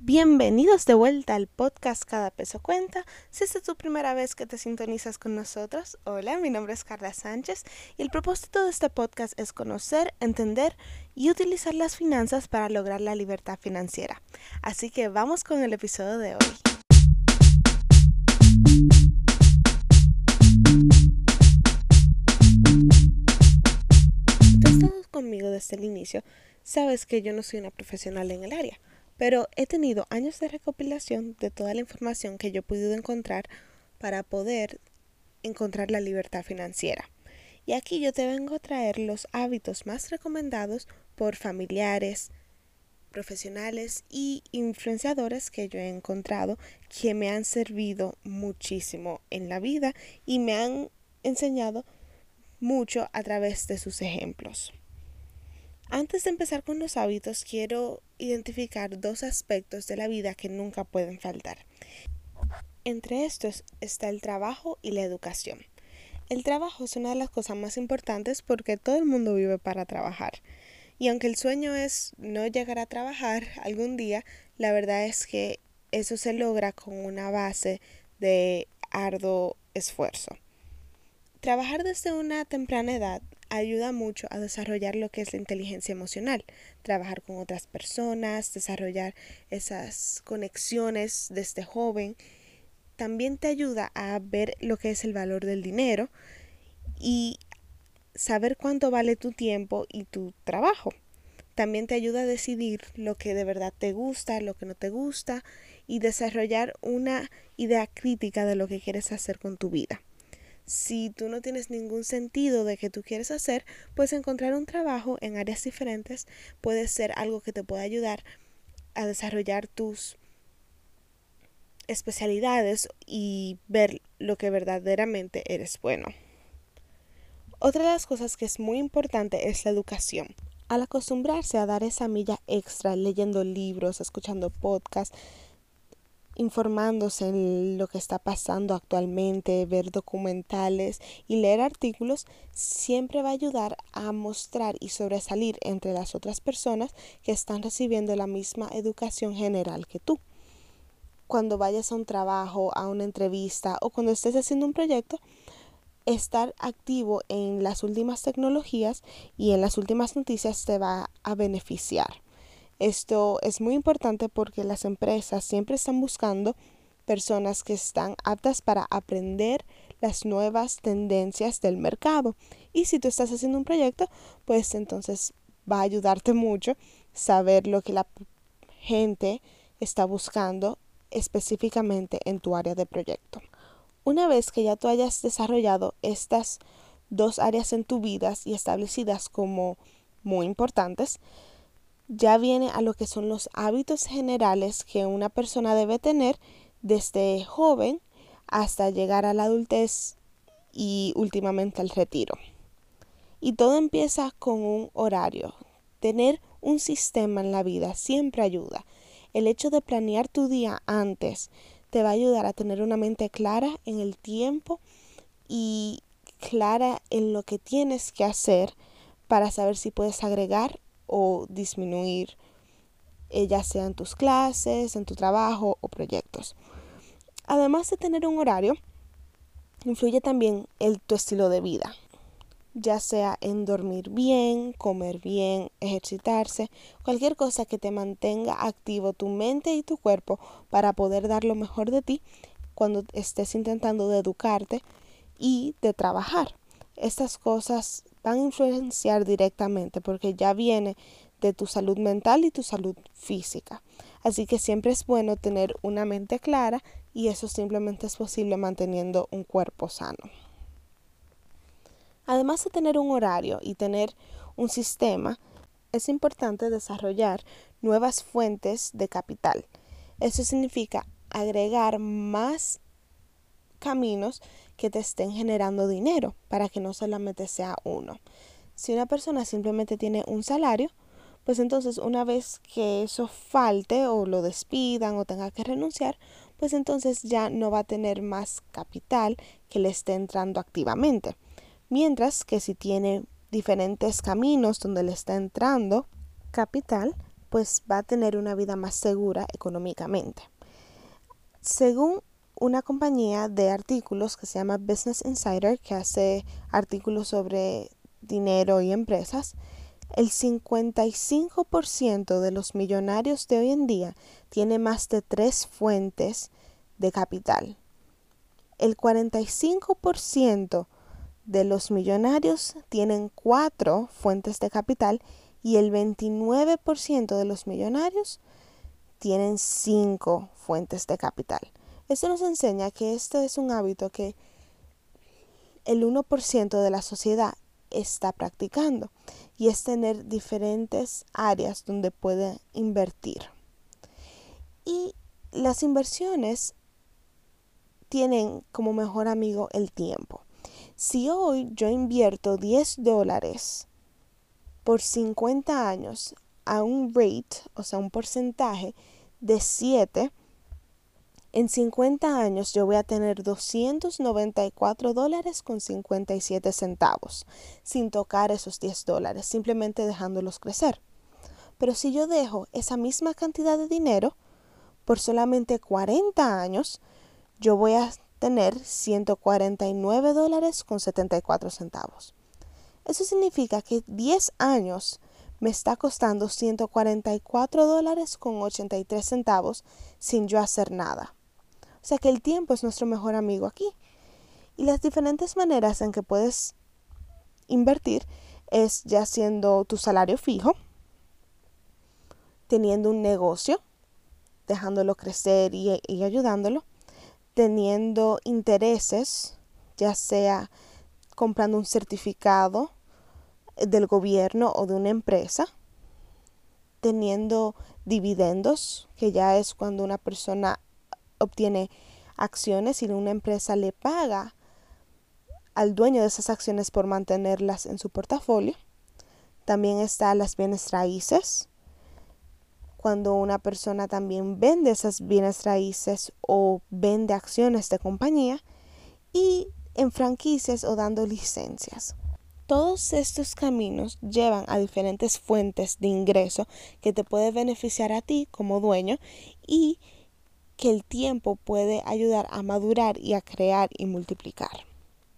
Bienvenidos de vuelta al podcast Cada Peso Cuenta. Si esta es tu primera vez que te sintonizas con nosotros, hola, mi nombre es Carla Sánchez y el propósito de este podcast es conocer, entender y utilizar las finanzas para lograr la libertad financiera. Así que vamos con el episodio de hoy. Conmigo desde el inicio, sabes que yo no soy una profesional en el área pero he tenido años de recopilación de toda la información que yo he podido encontrar para poder encontrar la libertad financiera. Y aquí yo te vengo a traer los hábitos más recomendados por familiares, profesionales y influenciadores que yo he encontrado que me han servido muchísimo en la vida y me han enseñado mucho a través de sus ejemplos. Antes de empezar con los hábitos, quiero identificar dos aspectos de la vida que nunca pueden faltar. Entre estos está el trabajo y la educación. El trabajo es una de las cosas más importantes porque todo el mundo vive para trabajar. Y aunque el sueño es no llegar a trabajar algún día, la verdad es que eso se logra con una base de arduo esfuerzo. Trabajar desde una temprana edad ayuda mucho a desarrollar lo que es la inteligencia emocional, trabajar con otras personas, desarrollar esas conexiones desde joven. También te ayuda a ver lo que es el valor del dinero y saber cuánto vale tu tiempo y tu trabajo. También te ayuda a decidir lo que de verdad te gusta, lo que no te gusta y desarrollar una idea crítica de lo que quieres hacer con tu vida si tú no tienes ningún sentido de que tú quieres hacer, pues encontrar un trabajo en áreas diferentes puede ser algo que te pueda ayudar a desarrollar tus especialidades y ver lo que verdaderamente eres bueno. Otra de las cosas que es muy importante es la educación. Al acostumbrarse a dar esa milla extra leyendo libros, escuchando podcasts, informándose en lo que está pasando actualmente, ver documentales y leer artículos, siempre va a ayudar a mostrar y sobresalir entre las otras personas que están recibiendo la misma educación general que tú. Cuando vayas a un trabajo, a una entrevista o cuando estés haciendo un proyecto, estar activo en las últimas tecnologías y en las últimas noticias te va a beneficiar. Esto es muy importante porque las empresas siempre están buscando personas que están aptas para aprender las nuevas tendencias del mercado. Y si tú estás haciendo un proyecto, pues entonces va a ayudarte mucho saber lo que la gente está buscando específicamente en tu área de proyecto. Una vez que ya tú hayas desarrollado estas dos áreas en tu vida y establecidas como muy importantes, ya viene a lo que son los hábitos generales que una persona debe tener desde joven hasta llegar a la adultez y últimamente al retiro. Y todo empieza con un horario. Tener un sistema en la vida siempre ayuda. El hecho de planear tu día antes te va a ayudar a tener una mente clara en el tiempo y clara en lo que tienes que hacer para saber si puedes agregar o disminuir, eh, ya sea en tus clases, en tu trabajo o proyectos. Además de tener un horario, influye también el, tu estilo de vida, ya sea en dormir bien, comer bien, ejercitarse, cualquier cosa que te mantenga activo tu mente y tu cuerpo para poder dar lo mejor de ti cuando estés intentando de educarte y de trabajar. Estas cosas van a influenciar directamente porque ya viene de tu salud mental y tu salud física. Así que siempre es bueno tener una mente clara y eso simplemente es posible manteniendo un cuerpo sano. Además de tener un horario y tener un sistema, es importante desarrollar nuevas fuentes de capital. Eso significa agregar más caminos que te estén generando dinero para que no solamente sea uno. Si una persona simplemente tiene un salario, pues entonces una vez que eso falte o lo despidan o tenga que renunciar, pues entonces ya no va a tener más capital que le esté entrando activamente. Mientras que si tiene diferentes caminos donde le está entrando capital, pues va a tener una vida más segura económicamente. Según una compañía de artículos que se llama Business Insider, que hace artículos sobre dinero y empresas, el 55% de los millonarios de hoy en día tiene más de tres fuentes de capital. El 45% de los millonarios tienen cuatro fuentes de capital y el 29% de los millonarios tienen cinco fuentes de capital. Esto nos enseña que este es un hábito que el 1% de la sociedad está practicando y es tener diferentes áreas donde puede invertir. Y las inversiones tienen como mejor amigo el tiempo. Si hoy yo invierto 10 dólares por 50 años a un rate, o sea, un porcentaje de 7, en 50 años yo voy a tener 294 dólares con 57 centavos, sin tocar esos 10 dólares, simplemente dejándolos crecer. Pero si yo dejo esa misma cantidad de dinero por solamente 40 años, yo voy a tener 149 dólares con 74 centavos. Eso significa que 10 años me está costando 144 dólares con 83 centavos sin yo hacer nada. O sea que el tiempo es nuestro mejor amigo aquí. Y las diferentes maneras en que puedes invertir es ya siendo tu salario fijo, teniendo un negocio, dejándolo crecer y, y ayudándolo, teniendo intereses, ya sea comprando un certificado del gobierno o de una empresa, teniendo dividendos, que ya es cuando una persona obtiene acciones y una empresa le paga al dueño de esas acciones por mantenerlas en su portafolio. También están las bienes raíces, cuando una persona también vende esas bienes raíces o vende acciones de compañía y en franquicias o dando licencias. Todos estos caminos llevan a diferentes fuentes de ingreso que te puede beneficiar a ti como dueño y que el tiempo puede ayudar a madurar y a crear y multiplicar.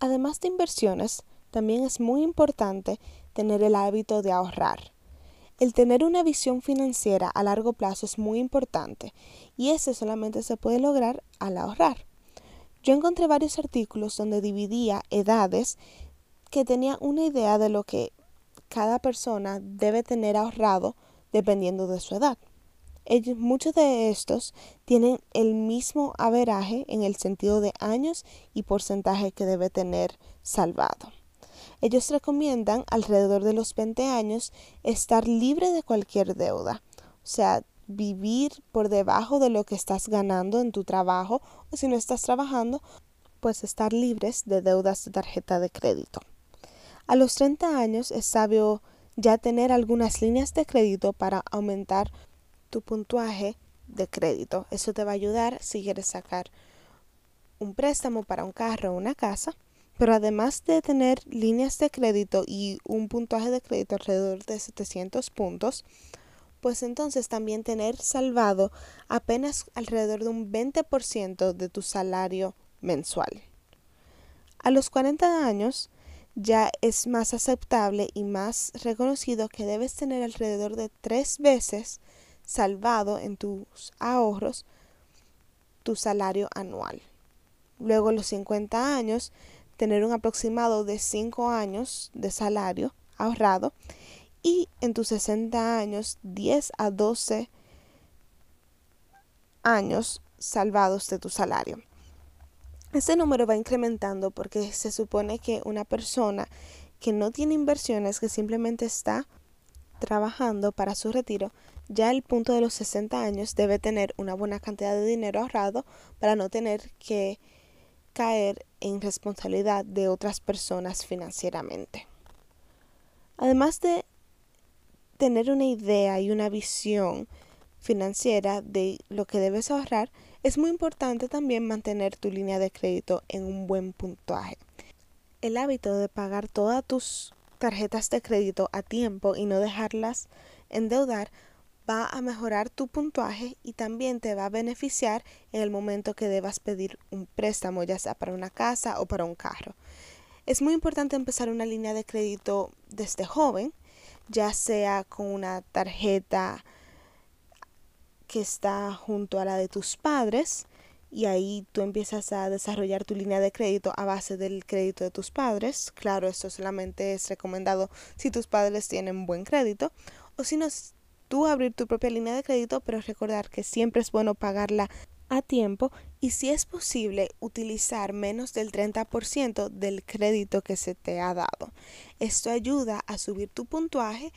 Además de inversiones, también es muy importante tener el hábito de ahorrar. El tener una visión financiera a largo plazo es muy importante y ese solamente se puede lograr al ahorrar. Yo encontré varios artículos donde dividía edades que tenía una idea de lo que cada persona debe tener ahorrado dependiendo de su edad muchos de estos tienen el mismo averaje en el sentido de años y porcentaje que debe tener salvado. Ellos recomiendan alrededor de los 20 años estar libre de cualquier deuda, o sea, vivir por debajo de lo que estás ganando en tu trabajo o si no estás trabajando, pues estar libres de deudas de tarjeta de crédito. A los 30 años es sabio ya tener algunas líneas de crédito para aumentar tu puntuaje de crédito. Eso te va a ayudar si quieres sacar un préstamo para un carro o una casa. Pero además de tener líneas de crédito y un puntuaje de crédito alrededor de 700 puntos, pues entonces también tener salvado apenas alrededor de un 20% de tu salario mensual. A los 40 años ya es más aceptable y más reconocido que debes tener alrededor de tres veces salvado en tus ahorros tu salario anual. Luego los 50 años, tener un aproximado de 5 años de salario ahorrado y en tus 60 años 10 a 12 años salvados de tu salario. Este número va incrementando porque se supone que una persona que no tiene inversiones, que simplemente está trabajando para su retiro, ya el punto de los 60 años debe tener una buena cantidad de dinero ahorrado para no tener que caer en responsabilidad de otras personas financieramente. Además de tener una idea y una visión financiera de lo que debes ahorrar, es muy importante también mantener tu línea de crédito en un buen puntuaje. El hábito de pagar todas tus tarjetas de crédito a tiempo y no dejarlas endeudar va a mejorar tu puntuaje y también te va a beneficiar en el momento que debas pedir un préstamo, ya sea para una casa o para un carro. Es muy importante empezar una línea de crédito desde joven, ya sea con una tarjeta que está junto a la de tus padres y ahí tú empiezas a desarrollar tu línea de crédito a base del crédito de tus padres. Claro, esto solamente es recomendado si tus padres tienen buen crédito o si no tú abrir tu propia línea de crédito, pero recordar que siempre es bueno pagarla a tiempo y si es posible utilizar menos del 30% del crédito que se te ha dado. Esto ayuda a subir tu puntuaje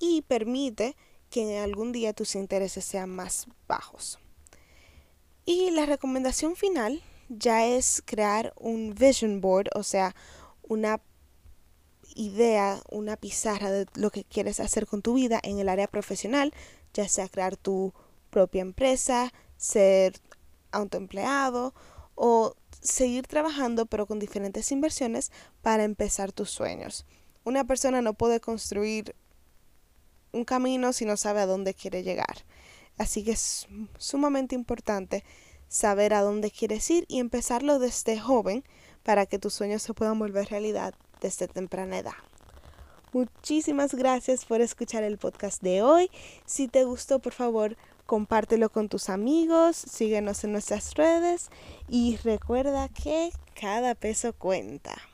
y permite que en algún día tus intereses sean más bajos. Y la recomendación final ya es crear un vision board, o sea, una idea, una pizarra de lo que quieres hacer con tu vida en el área profesional, ya sea crear tu propia empresa, ser autoempleado o seguir trabajando pero con diferentes inversiones para empezar tus sueños. Una persona no puede construir un camino si no sabe a dónde quiere llegar. Así que es sumamente importante saber a dónde quieres ir y empezarlo desde joven para que tus sueños se puedan volver realidad desde temprana edad. Muchísimas gracias por escuchar el podcast de hoy. Si te gustó, por favor, compártelo con tus amigos, síguenos en nuestras redes y recuerda que cada peso cuenta.